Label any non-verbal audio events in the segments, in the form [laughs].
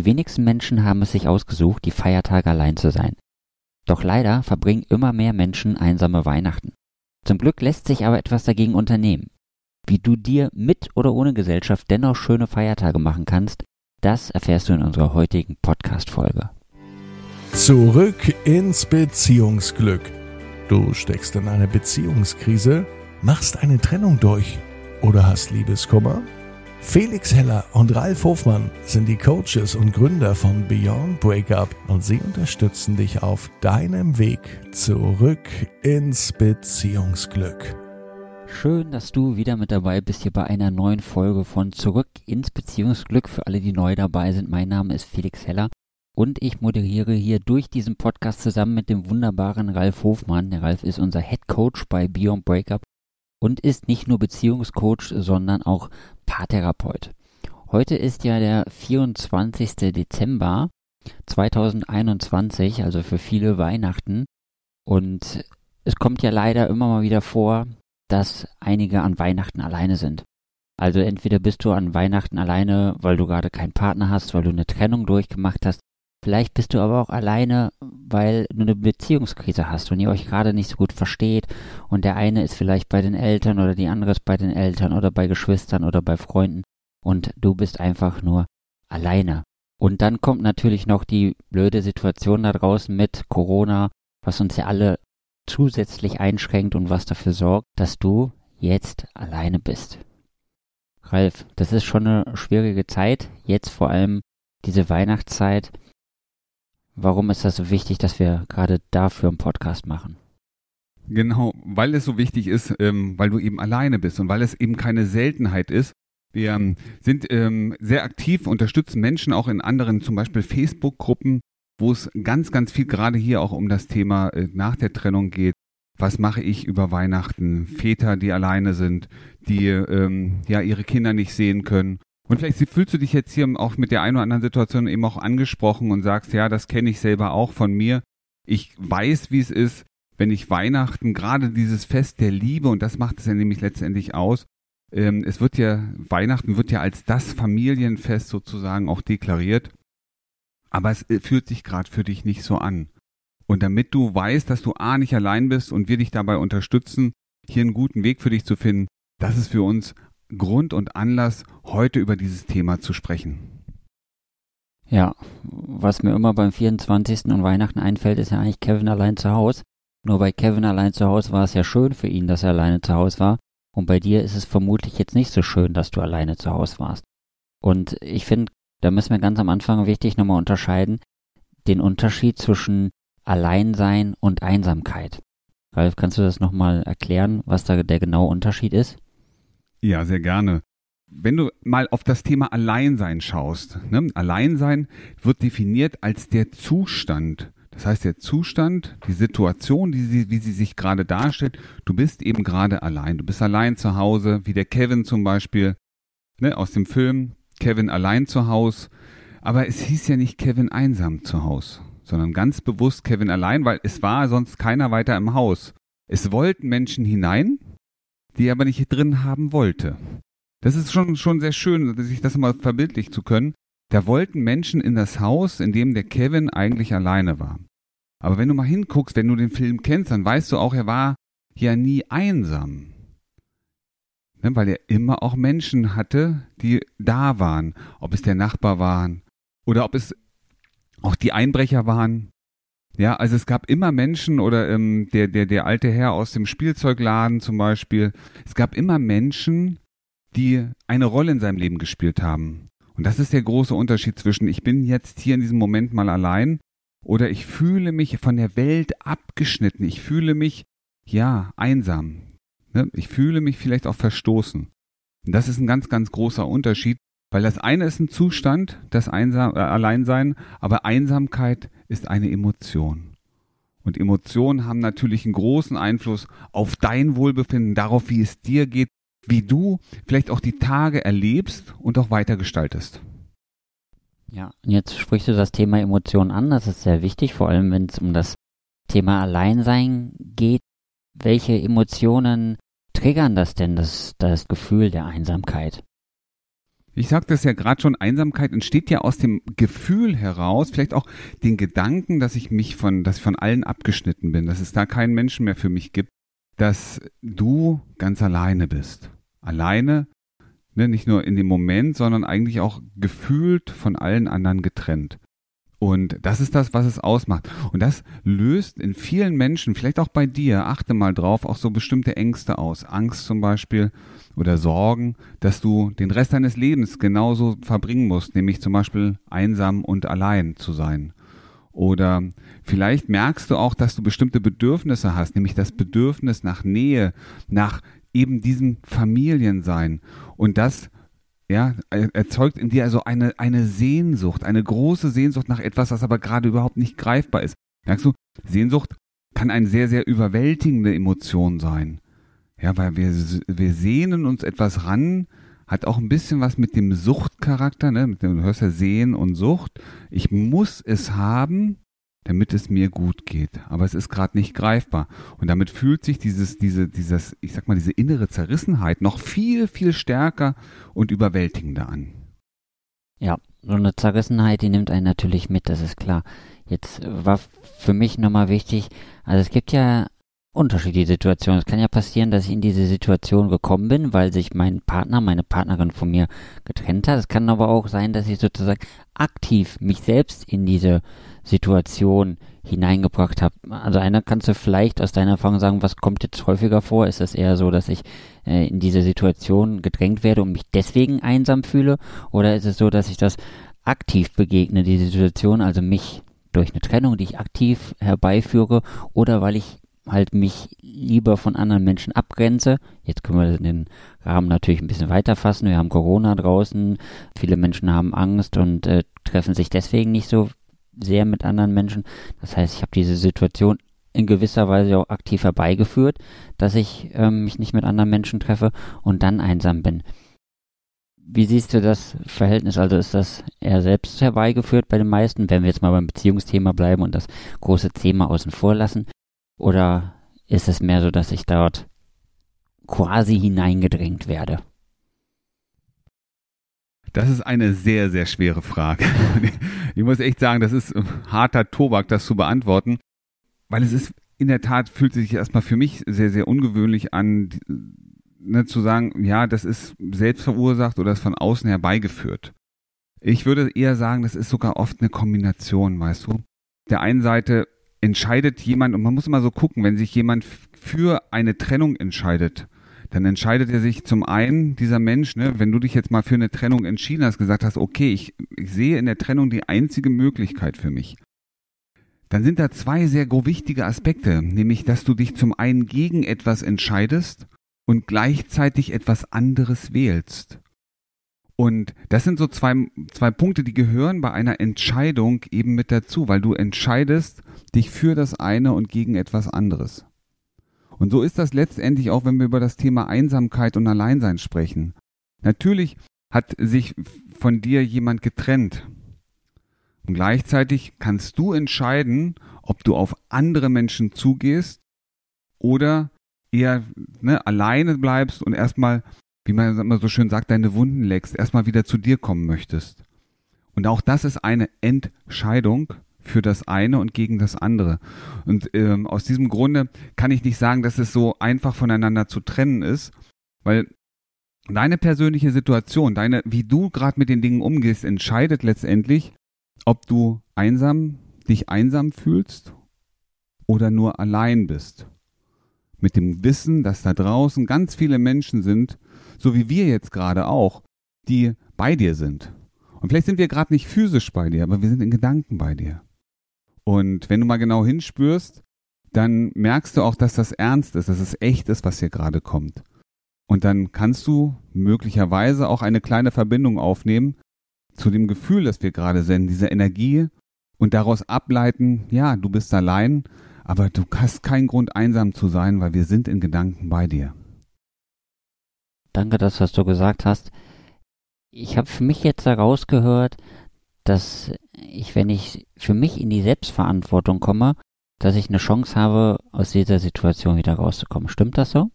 Die wenigsten Menschen haben es sich ausgesucht, die Feiertage allein zu sein. Doch leider verbringen immer mehr Menschen einsame Weihnachten. Zum Glück lässt sich aber etwas dagegen unternehmen. Wie du dir mit oder ohne Gesellschaft dennoch schöne Feiertage machen kannst, das erfährst du in unserer heutigen Podcast-Folge. Zurück ins Beziehungsglück. Du steckst in einer Beziehungskrise, machst eine Trennung durch oder hast Liebeskummer? Felix Heller und Ralf Hofmann sind die Coaches und Gründer von Beyond Breakup und sie unterstützen dich auf deinem Weg zurück ins Beziehungsglück. Schön, dass du wieder mit dabei bist hier bei einer neuen Folge von Zurück ins Beziehungsglück. Für alle, die neu dabei sind, mein Name ist Felix Heller und ich moderiere hier durch diesen Podcast zusammen mit dem wunderbaren Ralf Hofmann. Der Ralf ist unser Head Coach bei Beyond Breakup und ist nicht nur Beziehungscoach, sondern auch Paartherapeut. Heute ist ja der 24. Dezember 2021, also für viele Weihnachten. Und es kommt ja leider immer mal wieder vor, dass einige an Weihnachten alleine sind. Also entweder bist du an Weihnachten alleine, weil du gerade keinen Partner hast, weil du eine Trennung durchgemacht hast. Vielleicht bist du aber auch alleine, weil du eine Beziehungskrise hast und ihr euch gerade nicht so gut versteht und der eine ist vielleicht bei den Eltern oder die andere ist bei den Eltern oder bei Geschwistern oder bei Freunden und du bist einfach nur alleine. Und dann kommt natürlich noch die blöde Situation da draußen mit Corona, was uns ja alle zusätzlich einschränkt und was dafür sorgt, dass du jetzt alleine bist. Ralf, das ist schon eine schwierige Zeit, jetzt vor allem diese Weihnachtszeit. Warum ist das so wichtig, dass wir gerade dafür einen Podcast machen? Genau, weil es so wichtig ist, ähm, weil du eben alleine bist und weil es eben keine Seltenheit ist. Wir ähm, sind ähm, sehr aktiv, unterstützen Menschen auch in anderen, zum Beispiel Facebook-Gruppen, wo es ganz, ganz viel gerade hier auch um das Thema äh, nach der Trennung geht. Was mache ich über Weihnachten? Väter, die alleine sind, die ähm, ja ihre Kinder nicht sehen können. Und vielleicht fühlst du dich jetzt hier auch mit der einen oder anderen Situation eben auch angesprochen und sagst, ja, das kenne ich selber auch von mir. Ich weiß, wie es ist, wenn ich Weihnachten, gerade dieses Fest der Liebe, und das macht es ja nämlich letztendlich aus, ähm, es wird ja, Weihnachten wird ja als das Familienfest sozusagen auch deklariert. Aber es äh, fühlt sich gerade für dich nicht so an. Und damit du weißt, dass du A nicht allein bist und wir dich dabei unterstützen, hier einen guten Weg für dich zu finden, das ist für uns Grund und Anlass, heute über dieses Thema zu sprechen. Ja, was mir immer beim 24. und Weihnachten einfällt, ist ja eigentlich Kevin allein zu Hause. Nur bei Kevin allein zu Hause war es ja schön für ihn, dass er alleine zu Hause war. Und bei dir ist es vermutlich jetzt nicht so schön, dass du alleine zu Hause warst. Und ich finde, da müssen wir ganz am Anfang wichtig nochmal unterscheiden, den Unterschied zwischen Alleinsein und Einsamkeit. Ralf, kannst du das nochmal erklären, was da der genaue Unterschied ist? Ja, sehr gerne. Wenn du mal auf das Thema Alleinsein schaust, ne? Alleinsein wird definiert als der Zustand. Das heißt, der Zustand, die Situation, die sie, wie sie sich gerade darstellt, du bist eben gerade allein. Du bist allein zu Hause, wie der Kevin zum Beispiel, ne, aus dem Film, Kevin allein zu Hause. Aber es hieß ja nicht Kevin einsam zu Hause, sondern ganz bewusst Kevin allein, weil es war sonst keiner weiter im Haus. Es wollten Menschen hinein, die er aber nicht drin haben wollte. Das ist schon, schon sehr schön, sich das mal verbildlich zu können. Da wollten Menschen in das Haus, in dem der Kevin eigentlich alleine war. Aber wenn du mal hinguckst, wenn du den Film kennst, dann weißt du auch, er war ja nie einsam. Ne, weil er immer auch Menschen hatte, die da waren. Ob es der Nachbar waren oder ob es auch die Einbrecher waren. Ja, also es gab immer Menschen oder ähm, der, der, der alte Herr aus dem Spielzeugladen zum Beispiel. Es gab immer Menschen, die eine Rolle in seinem Leben gespielt haben. Und das ist der große Unterschied zwischen ich bin jetzt hier in diesem Moment mal allein oder ich fühle mich von der Welt abgeschnitten. Ich fühle mich, ja, einsam. Ne? Ich fühle mich vielleicht auch verstoßen. Und das ist ein ganz, ganz großer Unterschied, weil das eine ist ein Zustand, das Einsam, äh, Alleinsein, aber Einsamkeit ist eine Emotion. Und Emotionen haben natürlich einen großen Einfluss auf dein Wohlbefinden, darauf, wie es dir geht, wie du vielleicht auch die Tage erlebst und auch weitergestaltest. Ja, und jetzt sprichst du das Thema Emotionen an. Das ist sehr wichtig, vor allem wenn es um das Thema Alleinsein geht. Welche Emotionen triggern das denn, das, das Gefühl der Einsamkeit? Ich sagte es ja gerade schon, Einsamkeit entsteht ja aus dem Gefühl heraus, vielleicht auch den Gedanken, dass ich mich von, dass ich von allen abgeschnitten bin, dass es da keinen Menschen mehr für mich gibt, dass du ganz alleine bist. Alleine, ne, nicht nur in dem Moment, sondern eigentlich auch gefühlt von allen anderen getrennt. Und das ist das, was es ausmacht. Und das löst in vielen Menschen, vielleicht auch bei dir, achte mal drauf, auch so bestimmte Ängste aus. Angst zum Beispiel oder Sorgen, dass du den Rest deines Lebens genauso verbringen musst, nämlich zum Beispiel einsam und allein zu sein. Oder vielleicht merkst du auch, dass du bestimmte Bedürfnisse hast, nämlich das Bedürfnis nach Nähe, nach eben diesem Familiensein. Und das ja, erzeugt in dir also eine, eine Sehnsucht, eine große Sehnsucht nach etwas, was aber gerade überhaupt nicht greifbar ist. Merkst du, Sehnsucht kann eine sehr, sehr überwältigende Emotion sein. Ja, weil wir, wir sehnen uns etwas ran, hat auch ein bisschen was mit dem Suchtcharakter, ne? Du hörst ja Sehen und Sucht. Ich muss es haben, damit es mir gut geht. Aber es ist gerade nicht greifbar. Und damit fühlt sich dieses, diese, dieses, ich sag mal, diese innere Zerrissenheit noch viel, viel stärker und überwältigender an. Ja, so eine Zerrissenheit, die nimmt einen natürlich mit, das ist klar. Jetzt war für mich nochmal wichtig, also es gibt ja unterschiedliche Situationen. Es kann ja passieren, dass ich in diese Situation gekommen bin, weil sich mein Partner, meine Partnerin von mir getrennt hat. Es kann aber auch sein, dass ich sozusagen aktiv mich selbst in diese Situation hineingebracht habe. Also einer kannst du vielleicht aus deiner Erfahrung sagen, was kommt jetzt häufiger vor? Ist es eher so, dass ich äh, in diese Situation gedrängt werde und mich deswegen einsam fühle? Oder ist es so, dass ich das aktiv begegne, diese Situation, also mich durch eine Trennung, die ich aktiv herbeiführe, oder weil ich halt mich lieber von anderen Menschen abgrenze. Jetzt können wir den Rahmen natürlich ein bisschen weiter fassen. Wir haben Corona draußen, viele Menschen haben Angst und äh, treffen sich deswegen nicht so sehr mit anderen Menschen. Das heißt, ich habe diese Situation in gewisser Weise auch aktiv herbeigeführt, dass ich ähm, mich nicht mit anderen Menschen treffe und dann einsam bin. Wie siehst du das Verhältnis? Also ist das eher selbst herbeigeführt bei den meisten, wenn wir jetzt mal beim Beziehungsthema bleiben und das große Thema außen vor lassen? Oder ist es mehr so, dass ich dort quasi hineingedrängt werde? Das ist eine sehr, sehr schwere Frage. [laughs] Ich muss echt sagen, das ist harter Tobak, das zu beantworten, weil es ist in der Tat fühlt sich erstmal für mich sehr, sehr ungewöhnlich an, ne, zu sagen, ja, das ist selbst verursacht oder ist von außen herbeigeführt. Ich würde eher sagen, das ist sogar oft eine Kombination, weißt du. Der einen Seite entscheidet jemand, und man muss immer so gucken, wenn sich jemand für eine Trennung entscheidet, dann entscheidet er sich zum einen, dieser Mensch, ne, wenn du dich jetzt mal für eine Trennung entschieden hast, gesagt hast, okay, ich, ich sehe in der Trennung die einzige Möglichkeit für mich. Dann sind da zwei sehr wichtige Aspekte, nämlich, dass du dich zum einen gegen etwas entscheidest und gleichzeitig etwas anderes wählst. Und das sind so zwei, zwei Punkte, die gehören bei einer Entscheidung eben mit dazu, weil du entscheidest dich für das eine und gegen etwas anderes. Und so ist das letztendlich auch, wenn wir über das Thema Einsamkeit und Alleinsein sprechen. Natürlich hat sich von dir jemand getrennt. Und gleichzeitig kannst du entscheiden, ob du auf andere Menschen zugehst oder eher ne, alleine bleibst und erstmal, wie man immer so schön sagt, deine Wunden leckst, erstmal wieder zu dir kommen möchtest. Und auch das ist eine Entscheidung, für das eine und gegen das andere. Und ähm, aus diesem Grunde kann ich nicht sagen, dass es so einfach voneinander zu trennen ist, weil deine persönliche Situation, deine, wie du gerade mit den Dingen umgehst, entscheidet letztendlich, ob du einsam, dich einsam fühlst oder nur allein bist. Mit dem Wissen, dass da draußen ganz viele Menschen sind, so wie wir jetzt gerade auch, die bei dir sind. Und vielleicht sind wir gerade nicht physisch bei dir, aber wir sind in Gedanken bei dir. Und wenn du mal genau hinspürst, dann merkst du auch, dass das ernst ist, dass es echt ist, was hier gerade kommt. Und dann kannst du möglicherweise auch eine kleine Verbindung aufnehmen zu dem Gefühl, das wir gerade senden, dieser Energie und daraus ableiten, ja, du bist allein, aber du hast keinen Grund einsam zu sein, weil wir sind in Gedanken bei dir. Danke, das, was du gesagt hast. Ich habe für mich jetzt herausgehört, dass ich, wenn ich für mich in die Selbstverantwortung komme, dass ich eine Chance habe, aus dieser Situation wieder rauszukommen. Stimmt das so?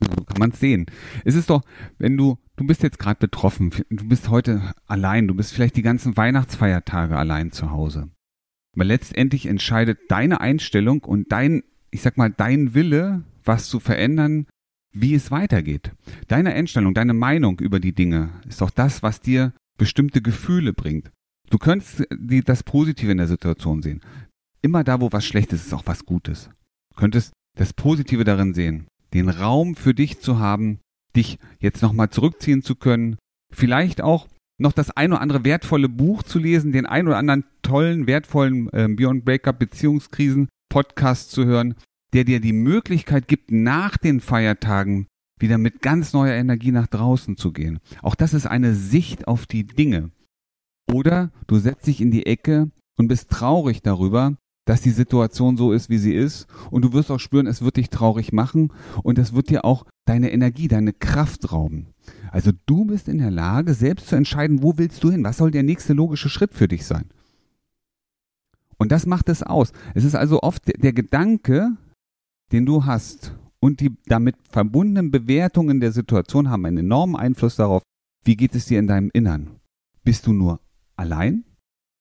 So kann man es sehen. Es ist doch, wenn du, du bist jetzt gerade betroffen, du bist heute allein, du bist vielleicht die ganzen Weihnachtsfeiertage allein zu Hause. Aber letztendlich entscheidet deine Einstellung und dein, ich sag mal, dein Wille, was zu verändern, wie es weitergeht. Deine Einstellung, deine Meinung über die Dinge ist doch das, was dir bestimmte Gefühle bringt. Du könntest die, das Positive in der Situation sehen. Immer da, wo was schlecht ist, ist auch was Gutes. Du könntest das Positive darin sehen, den Raum für dich zu haben, dich jetzt nochmal zurückziehen zu können, vielleicht auch noch das ein oder andere wertvolle Buch zu lesen, den ein oder anderen tollen, wertvollen äh, Beyond Breakup Beziehungskrisen Podcast zu hören, der dir die Möglichkeit gibt, nach den Feiertagen wieder mit ganz neuer Energie nach draußen zu gehen. Auch das ist eine Sicht auf die Dinge. Oder du setzt dich in die Ecke und bist traurig darüber, dass die Situation so ist, wie sie ist. Und du wirst auch spüren, es wird dich traurig machen und es wird dir auch deine Energie, deine Kraft rauben. Also du bist in der Lage, selbst zu entscheiden, wo willst du hin? Was soll der nächste logische Schritt für dich sein? Und das macht es aus. Es ist also oft der, Gedanke, den du hast und die damit verbundenen Bewertungen der Situation haben einen enormen Einfluss darauf, wie geht es dir in deinem Innern. Bist du nur allein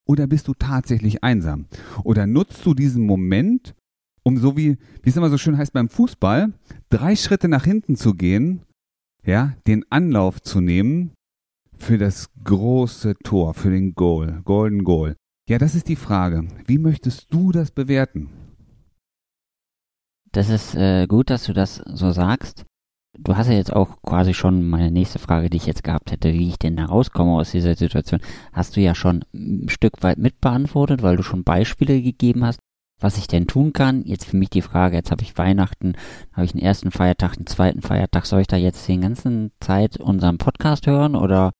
oder bist du tatsächlich einsam? Oder nutzt du diesen Moment, um so wie, wie es immer so schön heißt beim Fußball, drei Schritte nach hinten zu gehen, ja, den Anlauf zu nehmen für das große Tor, für den Goal, Golden Goal. Ja, das ist die Frage. Wie möchtest du das bewerten? Das ist äh, gut, dass du das so sagst. Du hast ja jetzt auch quasi schon meine nächste Frage, die ich jetzt gehabt hätte, wie ich denn da rauskomme aus dieser Situation, hast du ja schon ein Stück weit mitbeantwortet, weil du schon Beispiele gegeben hast, was ich denn tun kann. Jetzt für mich die Frage, jetzt habe ich Weihnachten, habe ich einen ersten Feiertag, einen zweiten Feiertag, soll ich da jetzt die ganze Zeit unseren Podcast hören oder,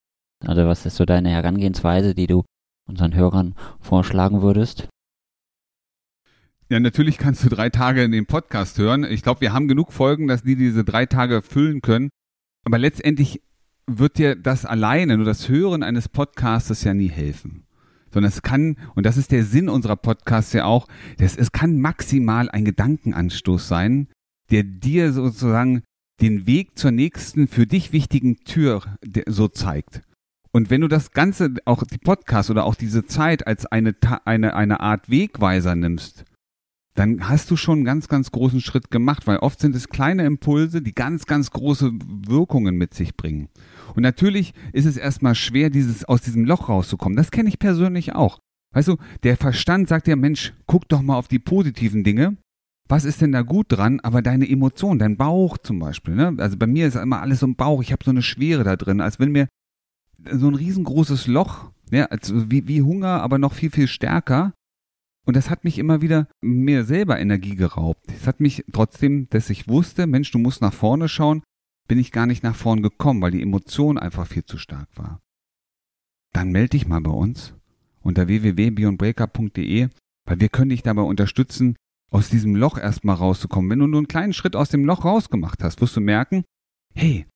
oder was ist so deine Herangehensweise, die du unseren Hörern vorschlagen würdest? Ja, natürlich kannst du drei Tage in den Podcast hören. Ich glaube, wir haben genug Folgen, dass die diese drei Tage füllen können. Aber letztendlich wird dir das alleine, nur das Hören eines Podcastes ja nie helfen. Sondern es kann, und das ist der Sinn unserer Podcasts ja auch, das, es kann maximal ein Gedankenanstoß sein, der dir sozusagen den Weg zur nächsten für dich wichtigen Tür so zeigt. Und wenn du das Ganze, auch die Podcast oder auch diese Zeit als eine, eine, eine Art Wegweiser nimmst, dann hast du schon einen ganz, ganz großen Schritt gemacht, weil oft sind es kleine Impulse, die ganz, ganz große Wirkungen mit sich bringen. Und natürlich ist es erstmal schwer, dieses, aus diesem Loch rauszukommen. Das kenne ich persönlich auch. Weißt du, der Verstand sagt ja, Mensch, guck doch mal auf die positiven Dinge. Was ist denn da gut dran? Aber deine Emotion, dein Bauch zum Beispiel, ne? Also bei mir ist immer alles so ein Bauch. Ich habe so eine Schwere da drin, als wenn mir so ein riesengroßes Loch, ja, also wie, wie Hunger, aber noch viel, viel stärker und das hat mich immer wieder mir selber Energie geraubt. Es hat mich trotzdem, dass ich wusste, Mensch, du musst nach vorne schauen, bin ich gar nicht nach vorne gekommen, weil die Emotion einfach viel zu stark war. Dann melde dich mal bei uns unter www.beyondbreaker.de, weil wir können dich dabei unterstützen, aus diesem Loch erstmal rauszukommen. Wenn du nur einen kleinen Schritt aus dem Loch rausgemacht hast, wirst du merken, hey,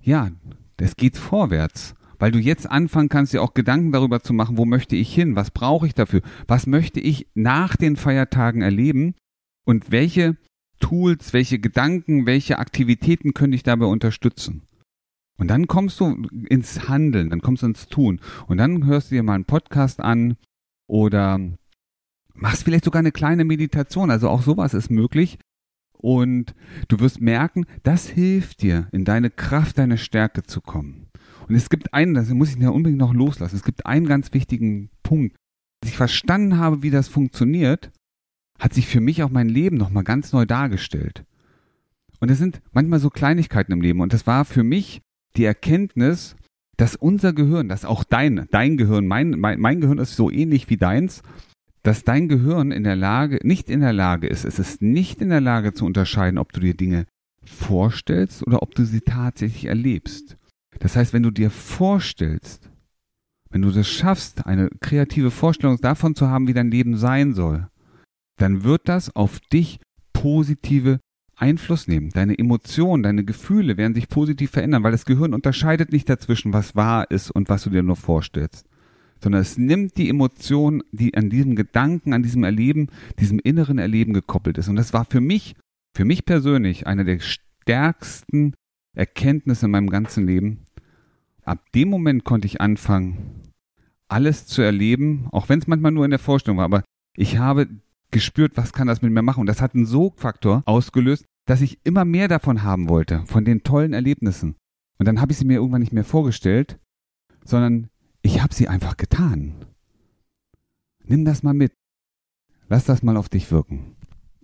ja, es geht vorwärts weil du jetzt anfangen kannst, dir auch Gedanken darüber zu machen, wo möchte ich hin, was brauche ich dafür, was möchte ich nach den Feiertagen erleben und welche Tools, welche Gedanken, welche Aktivitäten könnte ich dabei unterstützen. Und dann kommst du ins Handeln, dann kommst du ins Tun und dann hörst du dir mal einen Podcast an oder machst vielleicht sogar eine kleine Meditation, also auch sowas ist möglich. Und du wirst merken, das hilft dir, in deine Kraft, deine Stärke zu kommen. Und es gibt einen, das muss ich mir unbedingt noch loslassen, es gibt einen ganz wichtigen Punkt. Als ich verstanden habe, wie das funktioniert, hat sich für mich auch mein Leben nochmal ganz neu dargestellt. Und es sind manchmal so Kleinigkeiten im Leben. Und das war für mich die Erkenntnis, dass unser Gehirn, dass auch dein, dein Gehirn, mein, mein, mein Gehirn ist so ähnlich wie deins, dass dein Gehirn in der Lage, nicht in der Lage ist, es ist nicht in der Lage zu unterscheiden, ob du dir Dinge vorstellst oder ob du sie tatsächlich erlebst. Das heißt, wenn du dir vorstellst, wenn du das schaffst, eine kreative Vorstellung davon zu haben, wie dein Leben sein soll, dann wird das auf dich positive Einfluss nehmen. Deine Emotionen, deine Gefühle werden sich positiv verändern, weil das Gehirn unterscheidet nicht dazwischen, was wahr ist und was du dir nur vorstellst, sondern es nimmt die Emotion, die an diesem Gedanken, an diesem Erleben, diesem inneren Erleben gekoppelt ist. Und das war für mich, für mich persönlich, einer der stärksten Erkenntnisse in meinem ganzen Leben. Ab dem Moment konnte ich anfangen, alles zu erleben, auch wenn es manchmal nur in der Vorstellung war, aber ich habe gespürt, was kann das mit mir machen. Und das hat einen Sogfaktor ausgelöst, dass ich immer mehr davon haben wollte, von den tollen Erlebnissen. Und dann habe ich sie mir irgendwann nicht mehr vorgestellt, sondern ich habe sie einfach getan. Nimm das mal mit. Lass das mal auf dich wirken.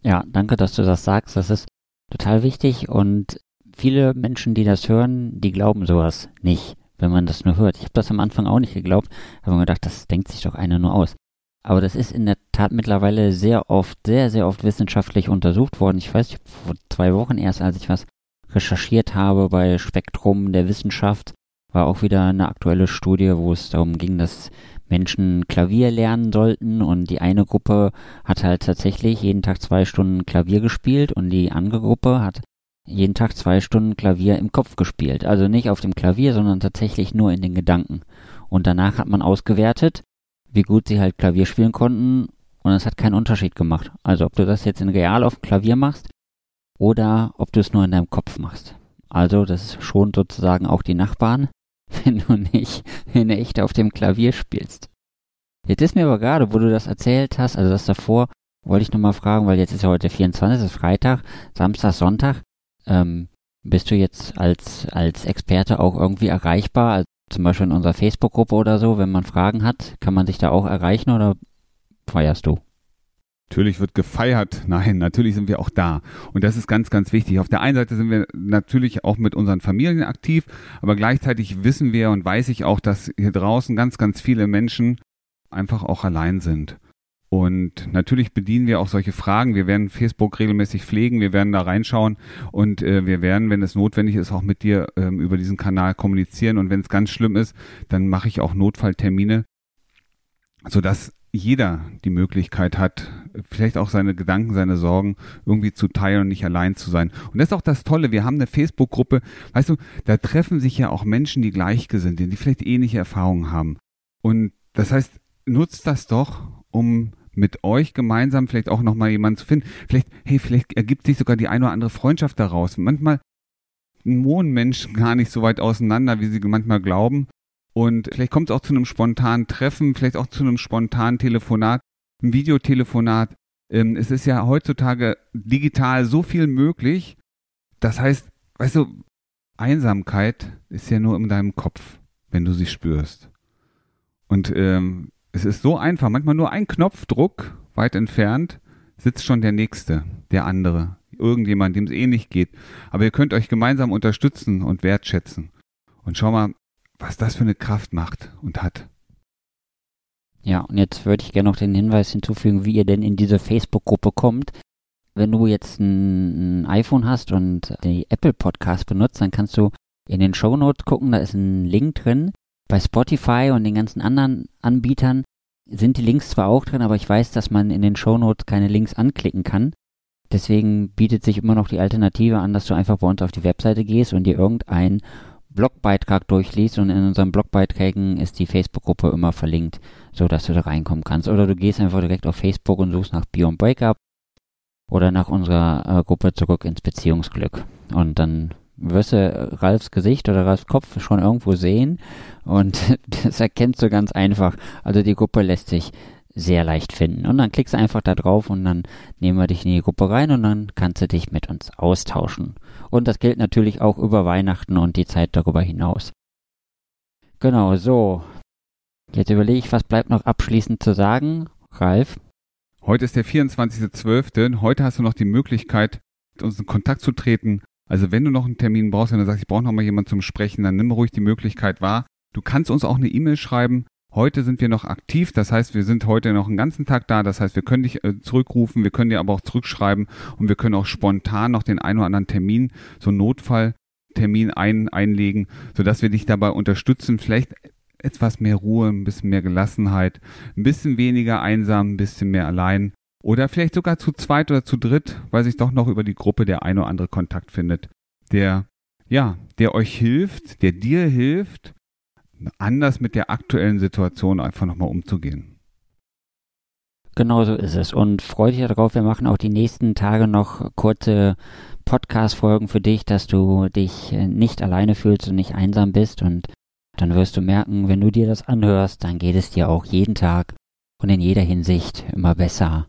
Ja, danke, dass du das sagst. Das ist total wichtig und viele Menschen, die das hören, die glauben sowas nicht, wenn man das nur hört. Ich habe das am Anfang auch nicht geglaubt, habe mir gedacht, das denkt sich doch einer nur aus. Aber das ist in der Tat mittlerweile sehr oft, sehr, sehr oft wissenschaftlich untersucht worden. Ich weiß, vor zwei Wochen erst, als ich was recherchiert habe bei Spektrum der Wissenschaft, war auch wieder eine aktuelle Studie, wo es darum ging, dass Menschen Klavier lernen sollten und die eine Gruppe hat halt tatsächlich jeden Tag zwei Stunden Klavier gespielt und die andere Gruppe hat jeden Tag zwei Stunden Klavier im Kopf gespielt. Also nicht auf dem Klavier, sondern tatsächlich nur in den Gedanken. Und danach hat man ausgewertet, wie gut sie halt Klavier spielen konnten und es hat keinen Unterschied gemacht. Also ob du das jetzt in real auf dem Klavier machst oder ob du es nur in deinem Kopf machst. Also das schon sozusagen auch die Nachbarn, [laughs] wenn du nicht in echt auf dem Klavier spielst. Jetzt ist mir aber gerade, wo du das erzählt hast, also das davor, wollte ich nochmal fragen, weil jetzt ist ja heute 24, ist Freitag, Samstag, Sonntag. Ähm, bist du jetzt als, als Experte auch irgendwie erreichbar? Also zum Beispiel in unserer Facebook-Gruppe oder so, wenn man Fragen hat, kann man dich da auch erreichen oder feierst du? Natürlich wird gefeiert. [laughs] Nein, natürlich sind wir auch da. Und das ist ganz, ganz wichtig. Auf der einen Seite sind wir natürlich auch mit unseren Familien aktiv, aber gleichzeitig wissen wir und weiß ich auch, dass hier draußen ganz, ganz viele Menschen einfach auch allein sind. Und natürlich bedienen wir auch solche Fragen. Wir werden Facebook regelmäßig pflegen, wir werden da reinschauen und äh, wir werden, wenn es notwendig ist, auch mit dir ähm, über diesen Kanal kommunizieren. Und wenn es ganz schlimm ist, dann mache ich auch Notfalltermine, sodass jeder die Möglichkeit hat, vielleicht auch seine Gedanken, seine Sorgen irgendwie zu teilen und nicht allein zu sein. Und das ist auch das Tolle. Wir haben eine Facebook-Gruppe, weißt du, da treffen sich ja auch Menschen, die gleichgesinnt sind, die vielleicht ähnliche Erfahrungen haben. Und das heißt, nutzt das doch, um mit euch gemeinsam vielleicht auch nochmal jemanden zu finden. Vielleicht, hey, vielleicht ergibt sich sogar die eine oder andere Freundschaft daraus. Manchmal wohnen Menschen gar nicht so weit auseinander, wie sie manchmal glauben. Und vielleicht kommt es auch zu einem spontanen Treffen, vielleicht auch zu einem spontanen Telefonat, einem Videotelefonat. Ähm, es ist ja heutzutage digital so viel möglich. Das heißt, weißt du, Einsamkeit ist ja nur in deinem Kopf, wenn du sie spürst. Und ähm, es ist so einfach, manchmal nur ein Knopfdruck weit entfernt sitzt schon der Nächste, der andere, irgendjemand, dem es ähnlich geht. Aber ihr könnt euch gemeinsam unterstützen und wertschätzen. Und schau mal, was das für eine Kraft macht und hat. Ja, und jetzt würde ich gerne noch den Hinweis hinzufügen, wie ihr denn in diese Facebook-Gruppe kommt. Wenn du jetzt ein, ein, iPhone hast und die Apple Podcast benutzt, dann kannst du in den Show Notes gucken, da ist ein Link drin. Bei Spotify und den ganzen anderen Anbietern sind die Links zwar auch drin, aber ich weiß, dass man in den Show Notes keine Links anklicken kann. Deswegen bietet sich immer noch die Alternative an, dass du einfach bei uns auf die Webseite gehst und dir irgendein Blogbeitrag durchliest und in unseren Blogbeiträgen ist die Facebook-Gruppe immer verlinkt, so dass du da reinkommen kannst. Oder du gehst einfach direkt auf Facebook und suchst nach Beyond Breakup oder nach unserer äh, Gruppe zurück ins Beziehungsglück. Und dann wirst du Ralfs Gesicht oder Ralfs Kopf schon irgendwo sehen und [laughs] das erkennst du ganz einfach. Also die Gruppe lässt sich sehr leicht finden. Und dann klickst du einfach da drauf und dann nehmen wir dich in die Gruppe rein und dann kannst du dich mit uns austauschen. Und das gilt natürlich auch über Weihnachten und die Zeit darüber hinaus. Genau, so. Jetzt überlege ich, was bleibt noch abschließend zu sagen. Ralf? Heute ist der 24.12. Heute hast du noch die Möglichkeit, mit uns in Kontakt zu treten. Also wenn du noch einen Termin brauchst, wenn du sagst, ich brauche noch mal jemanden zum Sprechen, dann nimm ruhig die Möglichkeit wahr. Du kannst uns auch eine E-Mail schreiben. Heute sind wir noch aktiv, das heißt, wir sind heute noch einen ganzen Tag da, das heißt, wir können dich äh, zurückrufen, wir können dir aber auch zurückschreiben und wir können auch spontan noch den einen oder anderen Termin, so einen Notfalltermin ein, einlegen, sodass wir dich dabei unterstützen, vielleicht etwas mehr Ruhe, ein bisschen mehr Gelassenheit, ein bisschen weniger einsam, ein bisschen mehr allein oder vielleicht sogar zu zweit oder zu dritt, weil sich doch noch über die Gruppe der ein oder andere Kontakt findet, der ja, der euch hilft, der dir hilft, anders mit der aktuellen Situation einfach nochmal umzugehen. Genau so ist es. Und freu dich darauf, wir machen auch die nächsten Tage noch kurze Podcast-Folgen für dich, dass du dich nicht alleine fühlst und nicht einsam bist. Und dann wirst du merken, wenn du dir das anhörst, dann geht es dir auch jeden Tag und in jeder Hinsicht immer besser